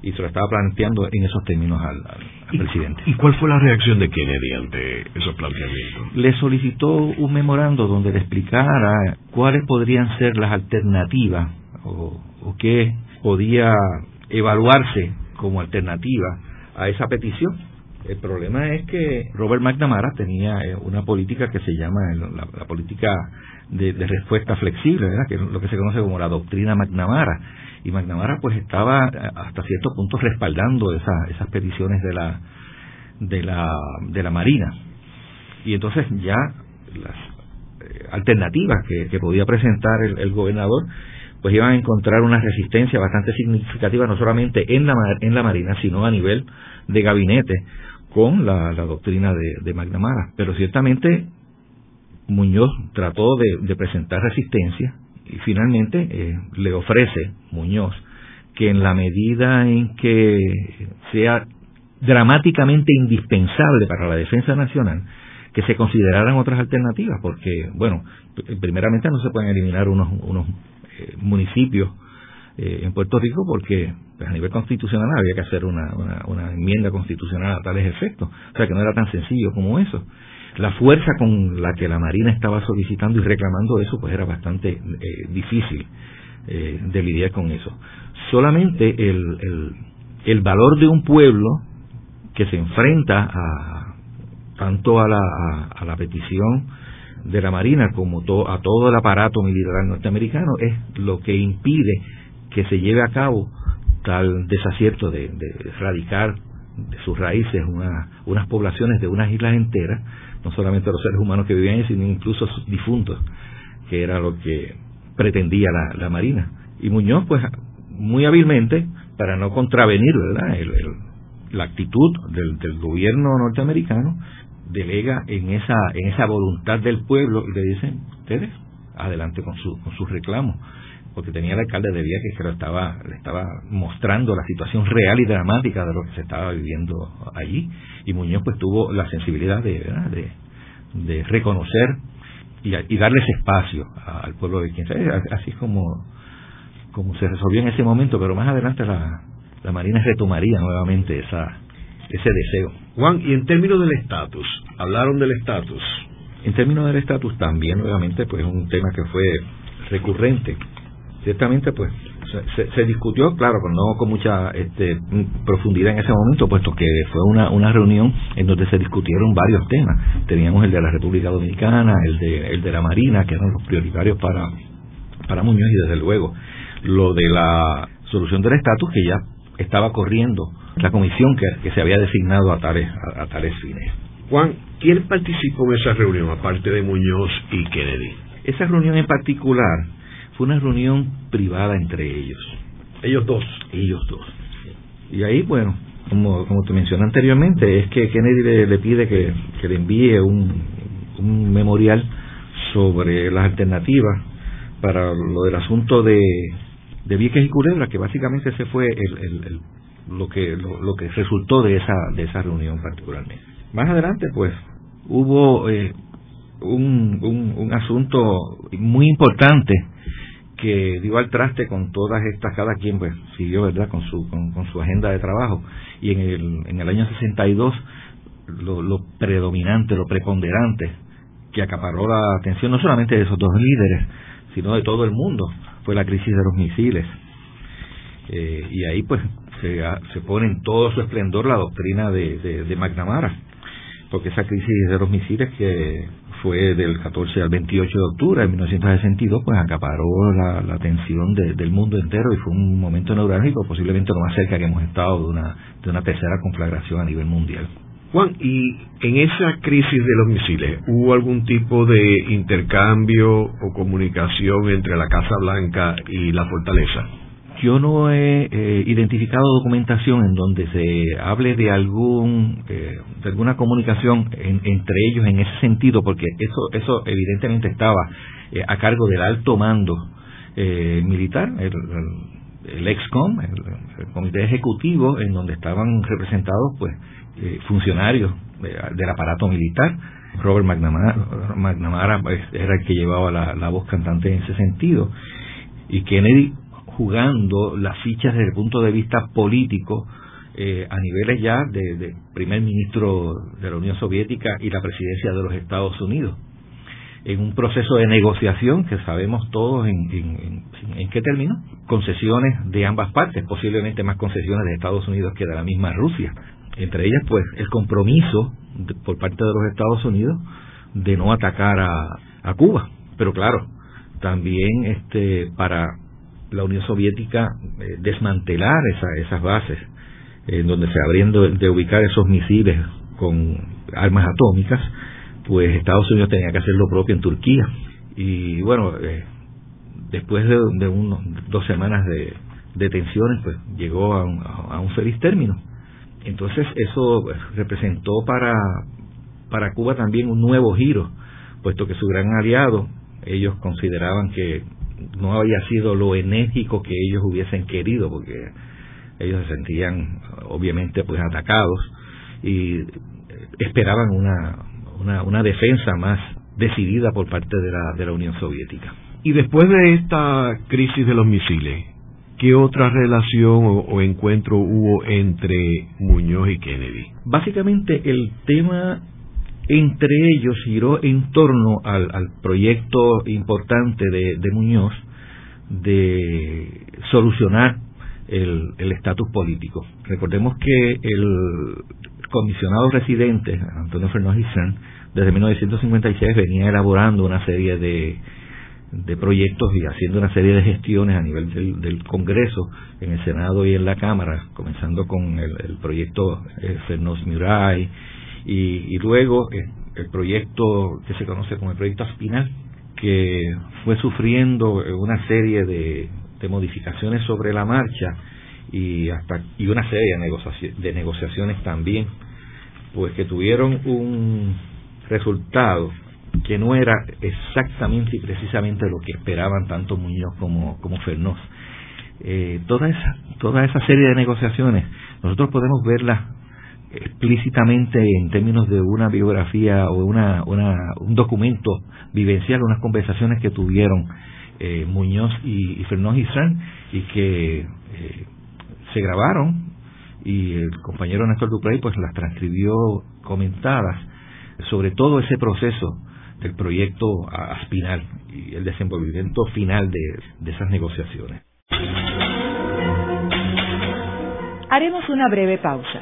y se lo estaba planteando en esos términos al, presidente. ¿Y cuál fue la reacción de Kennedy ante esos planteamientos? Le solicitó un memorando donde le explicara cuáles podrían ser las alternativas o, o qué podía evaluarse como alternativa a esa petición. El problema es que Robert McNamara tenía eh, una política que se llama la, política de, respuesta flexible, ¿verdad? que es lo que se conoce como la doctrina McNamara. Y McNamara pues estaba eh, hasta cierto punto respaldando esas peticiones de la, de la, de la Marina. Y entonces ya las eh, alternativas que, podía presentar el gobernador pues iban a encontrar una resistencia bastante significativa no solamente en la, en la Marina, sino a nivel de gabinete con la, doctrina de, de, McNamara. Pero ciertamente Muñoz trató de, presentar resistencia y finalmente eh, le ofrece Muñoz que en la medida en que sea dramáticamente indispensable para la defensa nacional, que se consideraran otras alternativas, porque, bueno, primeramente no se pueden eliminar unos, unos eh, municipios eh, en Puerto Rico porque pues, a nivel constitucional había que hacer una, una, enmienda constitucional a tales efectos. O sea que no era tan sencillo como eso. La fuerza con la que la Marina estaba solicitando y reclamando eso pues era bastante eh, difícil de lidiar con eso. Solamente el, el, el valor de un pueblo que se enfrenta a tanto a la, a la petición de la Marina como a todo el aparato militar norteamericano es lo que impide que se lleve a cabo tal desacierto de, de erradicar de sus raíces unas poblaciones de unas islas enteras, no solamente los seres humanos que vivían ahí, sino incluso sus difuntos, que era lo que pretendía la, Marina. Y Muñoz, pues, muy hábilmente, para no contravenir ¿verdad? la actitud del, del gobierno norteamericano, delega en esa en esa voluntad del pueblo y le dicen ustedes adelante con su con sus reclamos porque tenía el alcalde de Vieques que lo estaba le estaba mostrando la situación real y dramática de lo que se estaba viviendo allí y Muñoz pues tuvo la sensibilidad de de, de reconocer y, y darles espacio al pueblo de quien así es como como se resolvió en ese momento pero más adelante la la Marina retomaría nuevamente esa ese deseo. Juan, y en términos del estatus, hablaron del estatus. En términos del estatus también, nuevamente, pues un tema que fue recurrente. Ciertamente, pues se, discutió, claro, no con mucha este, profundidad en ese momento, puesto que fue una, una reunión en donde se discutieron varios temas. Teníamos el de la República Dominicana, el de, el de la Marina, que eran los prioritarios para, para Muñoz, y desde luego lo de la solución del estatus, que ya estaba corriendo la comisión que, se había designado a tales, a, tales fines. Juan, ¿quién participó en esa reunión, aparte de Muñoz y Kennedy? Esa reunión en particular fue una reunión privada entre ellos. Ellos dos. Ellos dos. Y ahí, bueno, como, como te mencioné anteriormente, es que Kennedy le, pide que, le envíe un, un memorial sobre las alternativas para lo del asunto de, de Vieques y Culebra, que básicamente ese fue el, lo que lo, que resultó de esa de esa reunión particularmente. Más adelante, pues, hubo eh, un, un, asunto muy importante que dio al traste con todas estas, cada quien pues siguió, ¿verdad?, con su, con, su agenda de trabajo. Y en el, en el año 62, lo, lo predominante, lo preponderante, que acaparó la atención no solamente de esos dos líderes, sino de todo el mundo, fue la crisis de los misiles. Eh, y ahí pues se, se, pone en todo su esplendor la doctrina de, de, McNamara, porque esa crisis de los misiles que fue del 14 al 28 de octubre de 1962, pues acaparó la, atención del mundo entero y fue un momento neurálgico, posiblemente lo más cerca que hemos estado de una, de una tercera conflagración a nivel mundial. Juan, ¿y en esa crisis de los misiles hubo algún tipo de intercambio o comunicación entre la Casa Blanca y la fortaleza? Yo no he eh, identificado documentación en donde se hable de algún eh, de alguna comunicación entre ellos en ese sentido, porque eso eso evidentemente estaba eh, a cargo del alto mando militar, el, el, EXCOM, el, comité ejecutivo, en donde estaban representados pues funcionarios del aparato militar. Robert McNamara, pues, era el que llevaba la, voz cantante en ese sentido. Y Kennedy, jugando las fichas desde el punto de vista político eh, a niveles ya de, primer ministro de la Unión Soviética y la presidencia de los Estados Unidos en un proceso de negociación que sabemos todos en, qué término, concesiones de ambas partes, posiblemente más concesiones de Estados Unidos que de la misma Rusia. Entre ellas, pues, el compromiso por parte de los Estados Unidos de no atacar a, Cuba. Pero claro, también este, para la Unión Soviética eh, desmantelar esas bases en donde se habrían de ubicar esos misiles con armas atómicas, pues Estados Unidos tenía que hacer lo propio en Turquía. Y bueno, eh, después de, de unos dos semanas de, tensiones, pues llegó a un, a un, feliz término. Entonces eso pues, representó para, para Cuba también un nuevo giro, puesto que su gran aliado, ellos consideraban que no había sido lo enérgico que ellos hubiesen querido, porque ellos se sentían obviamente pues atacados y esperaban una, una, una defensa más decidida por parte de la, de la Unión Soviética. Y después de esta crisis de los misiles, ¿qué otra relación o, encuentro hubo entre Muñoz y Kennedy? Básicamente el tema entre ellos giró en torno al, proyecto importante de, de, Muñoz de solucionar el estatus político. Recordemos que el comisionado residente, Antonio Fernández desde 1956 venía elaborando una serie de, de proyectos y haciendo una serie de gestiones a nivel del, Congreso, en el Senado y en la Cámara, comenzando con el, proyecto eh, Fernos y, luego eh, el proyecto que se conoce como el proyecto Aspinal, que fue sufriendo una serie de, modificaciones sobre la marcha y hasta y una serie de, de negociaciones también pues que tuvieron un resultado que no era exactamente y precisamente lo que esperaban tanto Muñoz como, como Fernós. Eh, toda, esa, toda esa serie de negociaciones, nosotros podemos verlas explícitamente en términos de una biografía o una, una, un documento vivencial, unas conversaciones que tuvieron eh, Muñoz y, y Isran y que eh, se grabaron y el compañero Néstor Duprey pues las transcribió comentadas sobre todo ese proceso del proyecto Aspinal y el desenvolvimiento final de, esas negociaciones. Haremos una breve pausa,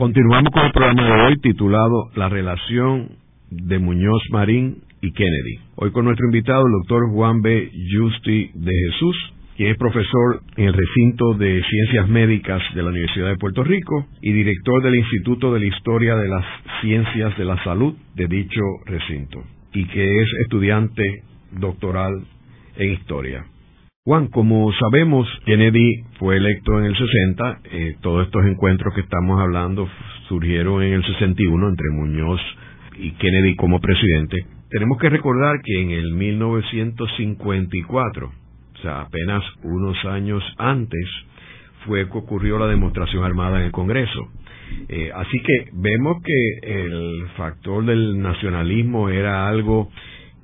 Continuamos con el programa de hoy titulado La relación de Muñoz Marín y Kennedy. Hoy con nuestro invitado, el doctor Juan B. Justi de Jesús, quien es profesor en el recinto de Ciencias Médicas de la Universidad de Puerto Rico y director del Instituto de la Historia de las Ciencias de la Salud de dicho recinto, y que es estudiante doctoral en historia. Juan, como sabemos, Kennedy fue electo en el 60, eh, todos estos encuentros que estamos hablando surgieron en el 61 entre Muñoz y Kennedy como presidente. Tenemos que recordar que en el 1954, o sea, apenas unos años antes, fue que ocurrió la demostración armada en el Congreso. Eh, así que vemos que el factor del nacionalismo era algo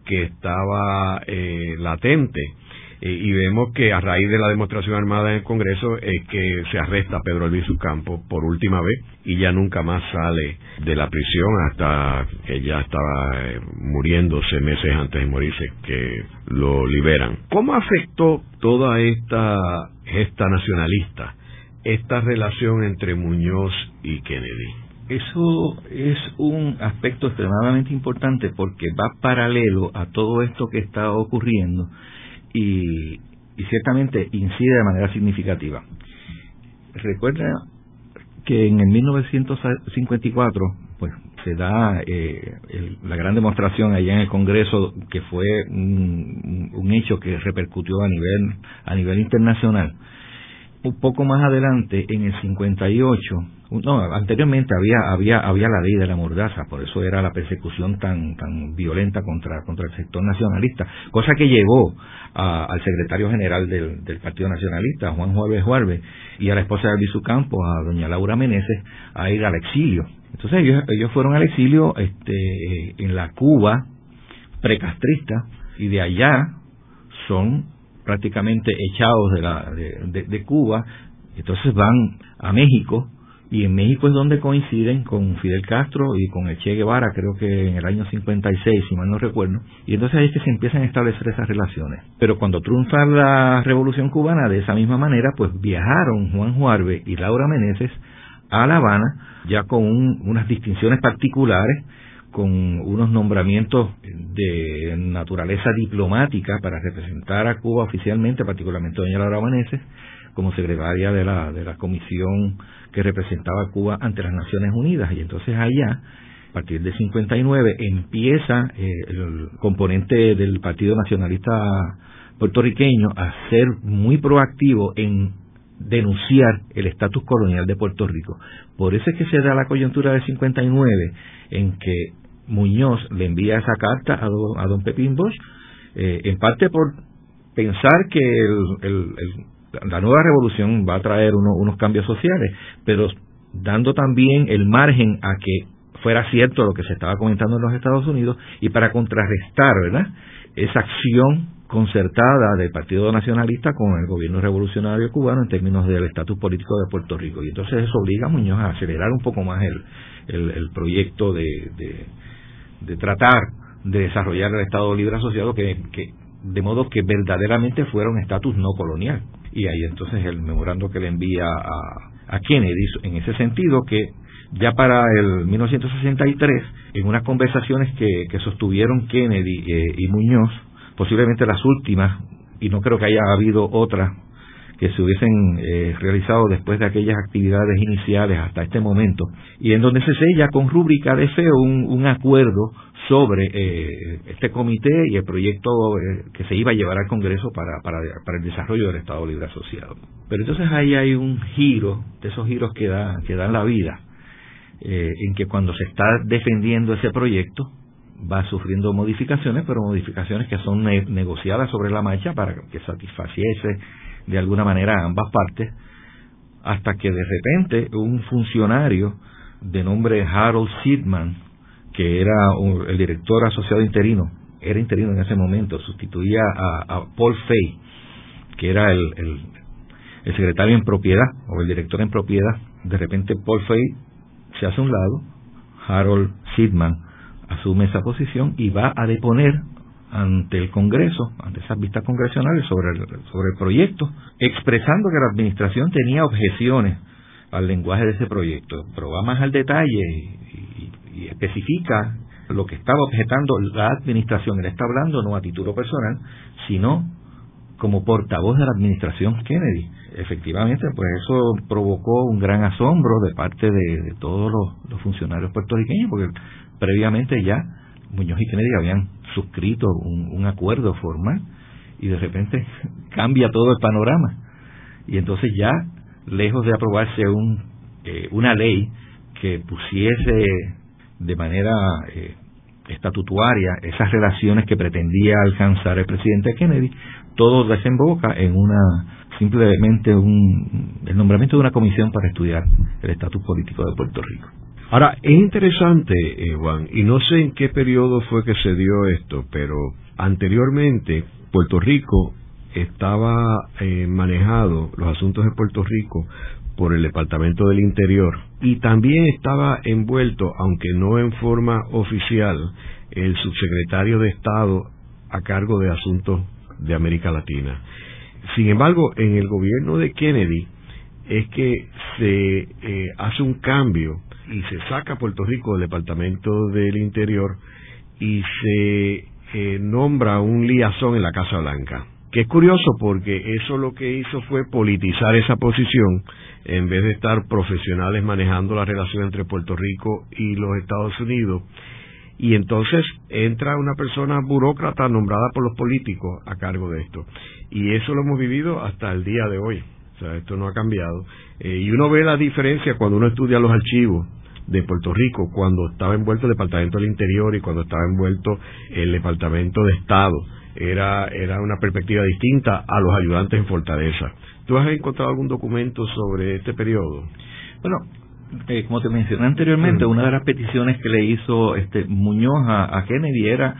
que estaba eh, latente. Eh, y vemos que a raíz de la demostración armada en el Congreso es que se arresta a Pedro Albizu Campos por última vez y ya nunca más sale de la prisión hasta que ya estaba eh, muriéndose meses antes de morirse que lo liberan. ¿Cómo afectó toda esta gesta nacionalista, esta relación entre Muñoz y Kennedy? Eso es un aspecto extremadamente importante porque va paralelo a todo esto que está ocurriendo y, ciertamente incide de manera significativa. Recuerda que en el 1954 pues se da eh, la gran demostración allá en el Congreso que fue un, un, hecho que repercutió a nivel a nivel internacional un poco más adelante, en el 58, no, anteriormente había, había, había la ley de la mordaza, por eso era la persecución tan, tan violenta contra, contra el sector nacionalista, cosa que llevó al secretario general del, del, Partido Nacionalista, Juan Juárez Juárez, y a la esposa de Luis Campos, a doña Laura Meneses, a ir al exilio. Entonces ellos, ellos fueron al exilio este, en la Cuba precastrista, y de allá son prácticamente echados de, la, de, Cuba, entonces van a México y en México es donde coinciden con Fidel Castro y con el Che Guevara, creo que en el año 56, si mal no recuerdo, y entonces ahí es que se empiezan a establecer esas relaciones. Pero cuando triunfa la Revolución Cubana de esa misma manera, pues viajaron Juan Juarbe y Laura Meneses a La Habana, ya con unas distinciones particulares, con unos nombramientos de naturaleza diplomática para representar a Cuba oficialmente, particularmente doña Laura Maneses, como secretaria de la, de la comisión que representaba a Cuba ante las Naciones Unidas. Y entonces allá, a partir de 59, empieza eh, el componente del Partido Nacionalista puertorriqueño a ser muy proactivo en denunciar el estatus colonial de Puerto Rico. Por eso es que se da la coyuntura de 59 en que Muñoz le envía esa carta a don, a don Pepín Bosch, eh, en parte por pensar que la nueva revolución va a traer unos cambios sociales, pero dando también el margen a que fuera cierto lo que se estaba comentando en los Estados Unidos y para contrarrestar, ¿verdad? Esa acción concertada del Partido Nacionalista con el gobierno revolucionario cubano en términos del estatus político de Puerto Rico. Y entonces eso obliga a Muñoz a acelerar un poco más el, el, proyecto de, de tratar de desarrollar el Estado Libre Asociado que, de modo que verdaderamente fuera un estatus no colonial. Y ahí entonces el memorando que le envía a, a Kennedy en ese sentido que ya para el 1963, en unas conversaciones que, que sostuvieron Kennedy eh, y Muñoz, posiblemente las últimas, y no creo que haya habido otras que se hubiesen eh, realizado después de aquellas actividades iniciales hasta este momento, y en donde se sella con rúbrica de feo un, acuerdo sobre eh, este comité y el proyecto eh, que se iba a llevar al Congreso para, para, para, el desarrollo del Estado Libre Asociado. Pero entonces ahí hay un giro, de esos giros que, da, que dan la vida, en que cuando se está defendiendo ese proyecto, va sufriendo modificaciones, pero modificaciones que son negociadas sobre la marcha para que satisfaciese de alguna manera a ambas partes, hasta que de repente un funcionario de nombre Harold Sidman, que era el director asociado interino, era interino en ese momento, sustituía a, Paul Fay, que era el, el, secretario en propiedad o el director en propiedad. De repente Paul Fay se hace a un lado, Harold Sidman asume esa posición y va a deponer ante el Congreso, ante esas vistas congresionales sobre el, sobre el proyecto, expresando que la Administración tenía objeciones al lenguaje de ese proyecto, pero va más al detalle y, especifica lo que estaba objetando la Administración. Él está hablando no a título personal, sino como portavoz de la Administración Kennedy. Efectivamente, pues eso provocó un gran asombro de parte de, todos los, los funcionarios puertorriqueños, porque previamente ya Muñoz y Kennedy habían suscrito un, acuerdo formal y de repente cambia todo el panorama. Y entonces ya, lejos de aprobarse un, eh, una ley que pusiese de manera eh, estatutaria esas relaciones que pretendía alcanzar el presidente Kennedy, todo desemboca en una simplemente un, el nombramiento de una comisión para estudiar el estatus político de Puerto Rico. Ahora, es interesante, eh, Juan, y no sé en qué periodo fue que se dio esto, pero anteriormente Puerto Rico estaba eh, manejado, los asuntos de Puerto Rico, por el Departamento del Interior y también estaba envuelto, aunque no en forma oficial, el subsecretario de Estado a cargo de asuntos de América Latina. Sin embargo, en el gobierno de Kennedy es que se eh, hace un cambio y se saca a Puerto Rico del Departamento del Interior y se eh, nombra un liazón en la Casa Blanca. Que es curioso porque eso lo que hizo fue politizar esa posición en vez de estar profesionales manejando la relación entre Puerto Rico y los Estados Unidos. Y entonces entra una persona burócrata nombrada por los políticos a cargo de esto. Y eso lo hemos vivido hasta el día de hoy. O sea, esto no ha cambiado. Eh, y uno ve la diferencia cuando uno estudia los archivos de Puerto Rico, cuando estaba envuelto el Departamento del Interior y cuando estaba envuelto el Departamento de Estado. Era, era una perspectiva distinta a los ayudantes en Fortaleza. ¿Tú has encontrado algún documento sobre este periodo? Bueno, eh, como te mencioné anteriormente, una de las peticiones que le hizo este Muñoz a, Kennedy era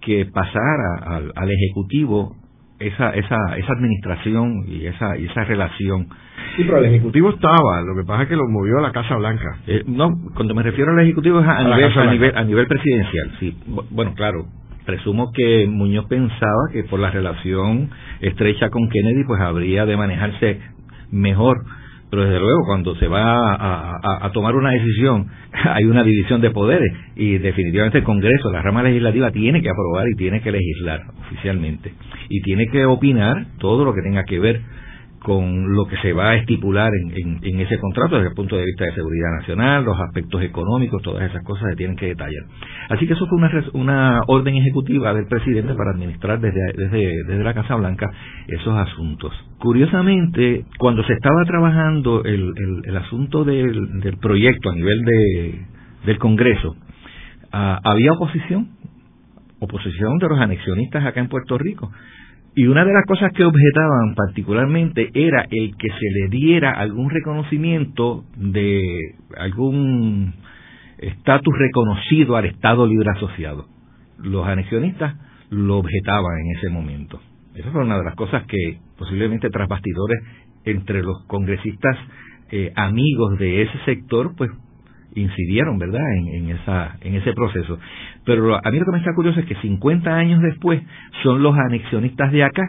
que pasara al, al Ejecutivo esa, esa, esa administración y esa, y esa relación. Sí, pero el Ejecutivo estaba, lo que pasa es que lo movió a la Casa Blanca. Eh, no, cuando me refiero al Ejecutivo es a, nivel, a, nivel, a nivel presidencial, sí. Bueno, claro, presumo que Muñoz pensaba que por la relación estrecha con Kennedy, pues habría de manejarse mejor pero desde luego cuando se va a, tomar una decisión hay una división de poderes. Y definitivamente el Congreso, la rama legislativa tiene que aprobar y tiene que legislar oficialmente. Y tiene que opinar todo lo que tenga que ver con lo que se va a estipular en, ese contrato desde el punto de vista de seguridad nacional, los aspectos económicos, todas esas cosas se tienen que detallar. Así que eso fue una, una orden ejecutiva del presidente para administrar desde, desde, la Casa Blanca esos asuntos. Curiosamente, cuando se estaba trabajando el, el, asunto del, del, proyecto a nivel de, del Congreso, ah, había oposición, oposición de los anexionistas acá en Puerto Rico y una de las cosas que objetaban particularmente era el que se le diera algún reconocimiento de algún estatus reconocido al Estado Libre Asociado. Los anexionistas lo objetaban en ese momento. Esa fue una de las cosas que posiblemente tras bastidores entre los congresistas eh, amigos de ese sector pues incidieron, ¿verdad?, en, en, esa, en ese proceso. Pero a mí lo que me está curioso es que 50 años después son los anexionistas de acá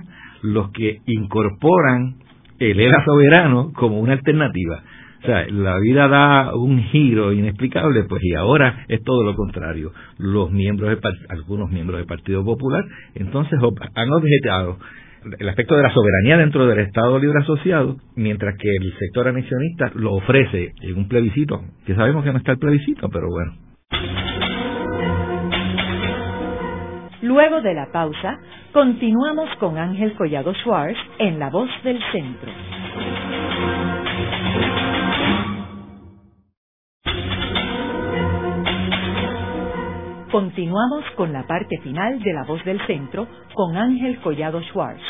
los que incorporan el ELA soberano como una alternativa. O sea, la vida da un giro inexplicable, pues y ahora es todo lo contrario. Los miembros, algunos miembros del Partido Popular, entonces han objetado el aspecto de la soberanía dentro del Estado Libre Asociado, mientras que el sector anexionista lo ofrece en un plebiscito, que sabemos que no está el plebiscito, pero bueno. Luego de la pausa, continuamos con Ángel Collado Schwartz en La Voz del Centro. Continuamos con la parte final de La Voz del Centro con Ángel Collado Schwartz.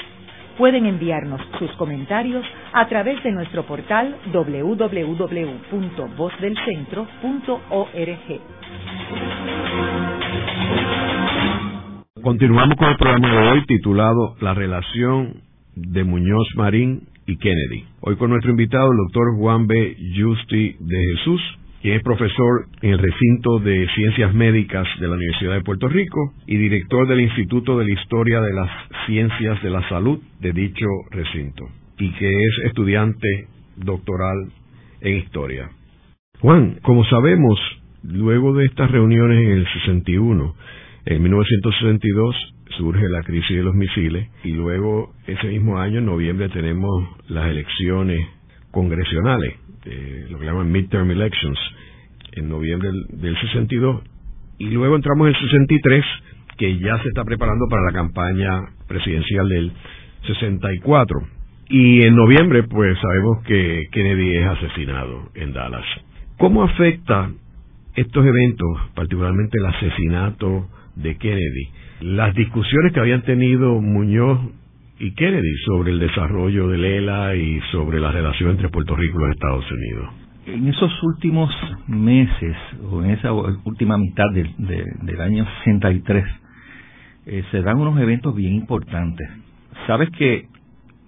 Pueden enviarnos sus comentarios a través de nuestro portal www.vozdelcentro.org. Continuamos con el programa de hoy titulado La relación de Muñoz Marín y Kennedy. Hoy con nuestro invitado, el doctor Juan B. Justi de Jesús, quien es profesor en el recinto de Ciencias Médicas de la Universidad de Puerto Rico y director del Instituto de la Historia de las Ciencias de la Salud de dicho recinto, y que es estudiante doctoral en Historia. Juan, como sabemos, luego de estas reuniones en el 61, en 1962 surge la crisis de los misiles y luego ese mismo año, en noviembre, tenemos las elecciones congresionales este, lo que llaman midterm elections, en noviembre del, 62, y luego entramos en el 63, que ya se está preparando para la campaña presidencial del 64. Y en noviembre, pues sabemos que Kennedy es asesinado en Dallas. ¿Cómo afecta estos eventos, particularmente el asesinato de Kennedy, las discusiones que habían tenido Muñoz y Kennedy sobre el desarrollo del ELA y sobre la relación entre Puerto Rico y Estados Unidos. En esos últimos meses, o en esa última mitad del, año 63, eh, se dan unos eventos bien importantes. Sabes que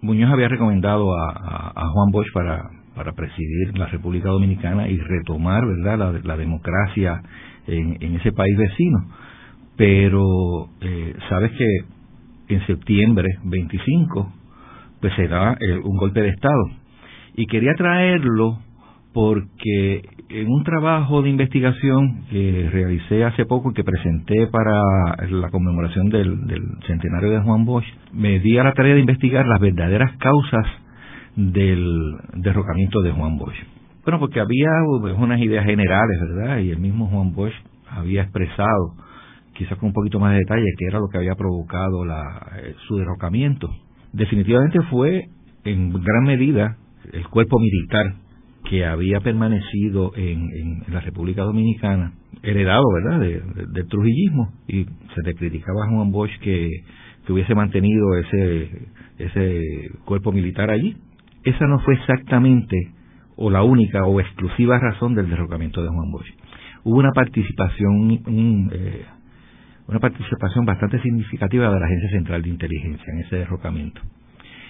Muñoz había recomendado a, Juan Bosch para, presidir la República Dominicana y retomar verdad la, democracia en, ese país vecino. Pero eh, sabes que en septiembre 25, pues se da eh, un golpe de Estado. Y quería traerlo porque en un trabajo de investigación que realicé hace poco y que presenté para la conmemoración del, centenario de Juan Bosch, me di a la tarea de investigar las verdaderas causas del derrocamiento de Juan Bosch. Bueno, porque había pues, unas ideas generales, ¿verdad? Y el mismo Juan Bosch había expresado quizás con un poquito más de detalle, qué era lo que había provocado la, eh, su derrocamiento. Definitivamente fue en gran medida el cuerpo militar que había permanecido en, la República Dominicana, heredado, ¿verdad?, del trujillismo, y se le criticaba a Juan Bosch que, que hubiese mantenido ese, ese cuerpo militar allí. Esa no fue exactamente o la única o exclusiva razón del derrocamiento de Juan Bosch. Hubo una participación, eh, una participación bastante significativa de la Agencia Central de Inteligencia en ese derrocamiento.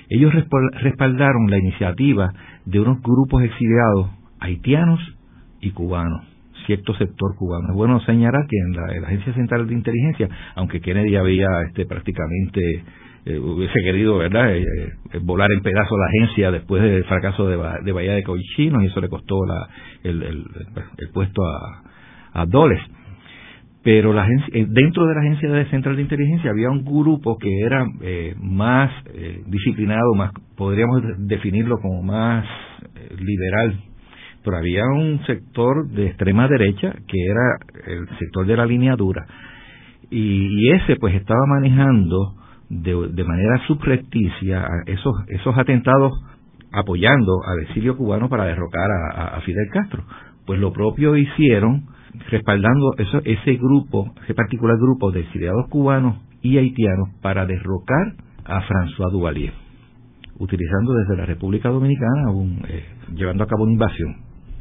Ellos respaldaron la iniciativa de unos grupos exiliados haitianos y cubanos, cierto sector cubano. Es bueno señalar que en la, Agencia Central de Inteligencia, aunque Kennedy había este, prácticamente eh, hubiese querido verdad eh, eh, volar en pedazos la agencia después del fracaso de, de Bahía de Cochinos y eso le costó la, el, el, puesto a, a Doles pero la agencia, dentro de la agencia de central de inteligencia había un grupo que era más disciplinado más podríamos definirlo como más liberal pero había un sector de extrema derecha que era el sector de la línea dura y, ese pues estaba manejando de, manera subrepticia esos, esos atentados apoyando al exilio cubano para derrocar a, Fidel Castro. Pues lo propio hicieron respaldando eso, ese grupo, ese particular grupo de exiliados cubanos y haitianos para derrocar a François Duvalier, utilizando desde la República Dominicana, un, eh, llevando a cabo una invasión.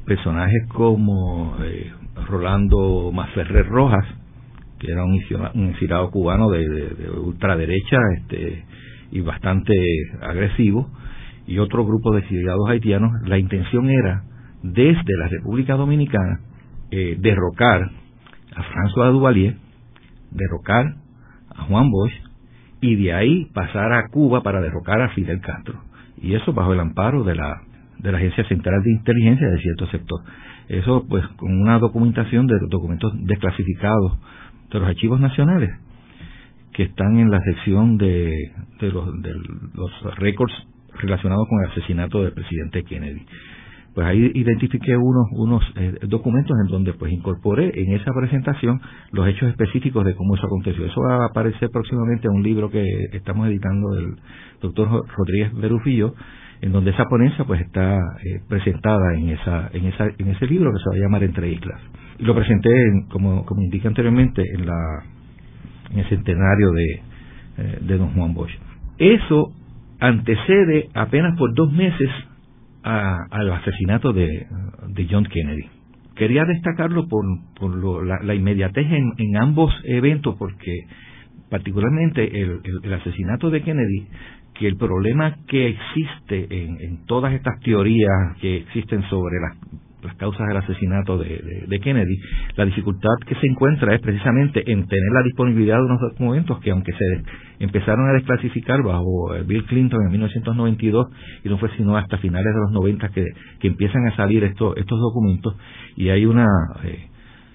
Personajes como eh, Rolando Maferrer Rojas, que era un, exilado cubano de, ultraderecha este, y bastante agresivo, y otro grupo de exiliados haitianos, la intención era, desde la República Dominicana, eh, derrocar a François Duvalier, derrocar a Juan Bosch, y de ahí pasar a Cuba para derrocar a Fidel Castro. Y eso bajo el amparo de la, de la Agencia Central de Inteligencia de cierto sector. Eso pues con una documentación de documentos desclasificados de los archivos nacionales que están en la sección de, de, los, de los récords relacionados con el asesinato del presidente Kennedy. Pues ahí identifiqué unos, unos eh, documentos en donde pues incorporé en esa presentación los hechos específicos de cómo eso aconteció. Eso va a aparecer próximamente en un libro que estamos editando del doctor Rodríguez Berufillo, en donde esa ponencia pues está eh, presentada en esa, en esa, en ese libro que se va a llamar Entre Islas y lo presenté, como, como indiqué anteriormente, en, la, en el centenario de, eh, de don Juan Bosch. Eso antecede apenas por dos meses al asesinato de, John Kennedy. Quería destacarlo por, por la, inmediatez en, ambos eventos, porque particularmente el, el, asesinato de Kennedy, que el problema que existe en, en todas estas teorías que existen sobre las las causas del asesinato de, Kennedy, la dificultad que se encuentra es precisamente en tener la disponibilidad de unos documentos que aunque se empezaron a desclasificar bajo Bill Clinton en 1992 y no fue sino hasta finales de los 90 que, empiezan a salir estos, estos documentos y hay una... Eh,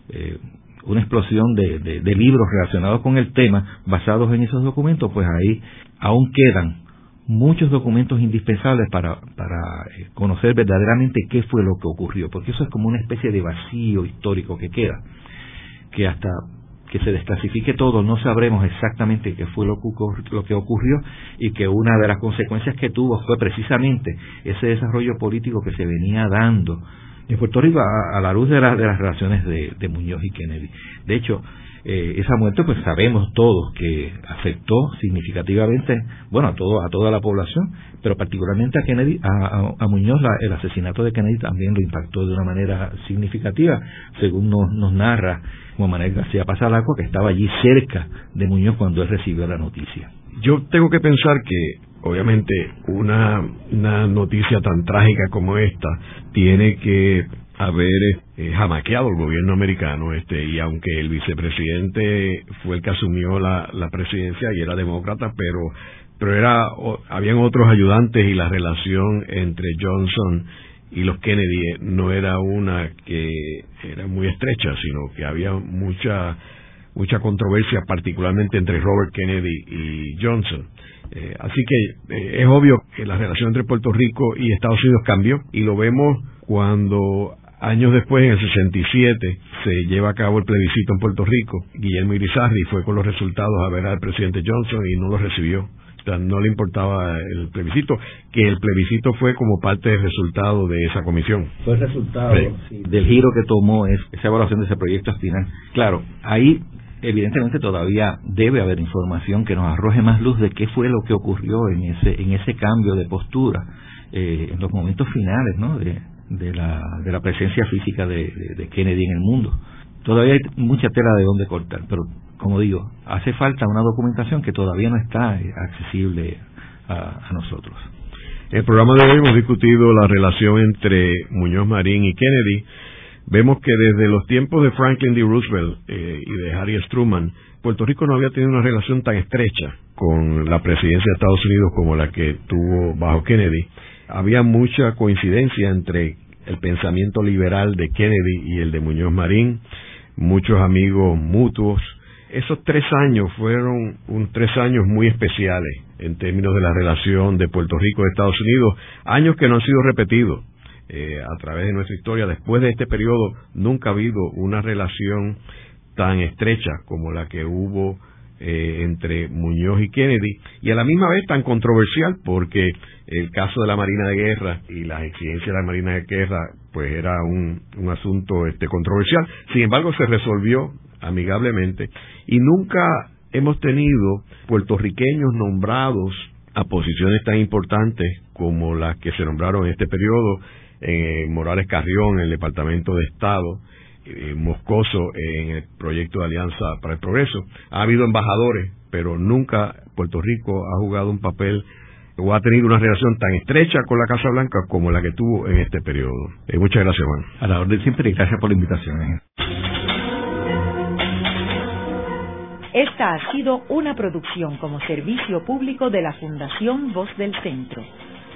eh, una explosión de, de libros relacionados con el tema basados en esos documentos, pues ahí aún quedan muchos documentos indispensables para, para eh, conocer verdaderamente qué fue lo que ocurrió, porque eso es como una especie de vacío histórico que queda, que hasta que se desclasifique todo no sabremos exactamente qué fue lo que, ocurrió, lo que ocurrió y que una de las consecuencias que tuvo fue precisamente ese desarrollo político que se venía dando en Puerto Rico a, la luz de, de las relaciones de, de Muñoz y Kennedy. De hecho, eh, esa muerte pues sabemos todos que afectó significativamente bueno a todo a toda la población pero particularmente a Kennedy a, Muñoz el asesinato de Kennedy también lo impactó de una manera significativa según nos, nos narra Juan Manuel García Pasalacua que estaba allí cerca de Muñoz cuando él recibió la noticia yo tengo que pensar que obviamente una, una noticia tan trágica como esta tiene que haber eh, jamaqueado el gobierno americano este y aunque el vicepresidente fue el que asumió la, la presidencia y era demócrata pero pero era habían otros ayudantes y la relación entre Johnson y los Kennedy no era una que era muy estrecha sino que había mucha mucha controversia particularmente entre Robert Kennedy y Johnson eh, así que eh, es obvio que la relación entre Puerto Rico y Estados Unidos cambió y lo vemos cuando Años después, en el 67, se lleva a cabo el plebiscito en Puerto Rico. Guillermo Irizarry fue con los resultados a ver al presidente Johnson y no los recibió. O sea, no le importaba el plebiscito, que el plebiscito fue como parte del resultado de esa comisión. Fue el resultado del giro que tomó esa evaluación de ese proyecto final. Claro, ahí evidentemente todavía debe haber información que nos arroje más luz de qué fue lo que ocurrió en ese en ese cambio de postura eh, en los momentos finales ¿no? de, de la, de la presencia física de, Kennedy en el mundo. Todavía hay mucha tela de dónde cortar, pero como digo, hace falta una documentación que todavía no está accesible a, nosotros. En el programa de hoy hemos discutido la relación entre Muñoz Marín y Kennedy. Vemos que desde los tiempos de Franklin D. Roosevelt eh, y de Harry Truman, Puerto Rico no había tenido una relación tan estrecha con la presidencia de Estados Unidos como la que tuvo bajo Kennedy había mucha coincidencia entre el pensamiento liberal de Kennedy y el de Muñoz Marín, muchos amigos mutuos. Esos tres años fueron un, tres años muy especiales en términos de la relación de Puerto Rico y Estados Unidos, años que no han sido repetidos eh, a través de nuestra historia. Después de este periodo nunca ha habido una relación tan estrecha como la que hubo eh, entre Muñoz y Kennedy y a la misma vez tan controversial porque el caso de la Marina de Guerra y las exigencias de la Marina de Guerra pues era un, un asunto este controversial sin embargo se resolvió amigablemente y nunca hemos tenido puertorriqueños nombrados a posiciones tan importantes como las que se nombraron en este periodo en Morales Carrión en el Departamento de Estado eh, Moscoso en el proyecto de Alianza para el Progreso. Ha habido embajadores, pero nunca Puerto Rico ha jugado un papel o ha tenido una relación tan estrecha con la Casa Blanca como la que tuvo en este periodo. Eh, muchas gracias, Juan. A la orden siempre y gracias por la invitación. Eh. Esta ha sido una producción como servicio público de la Fundación Voz del Centro.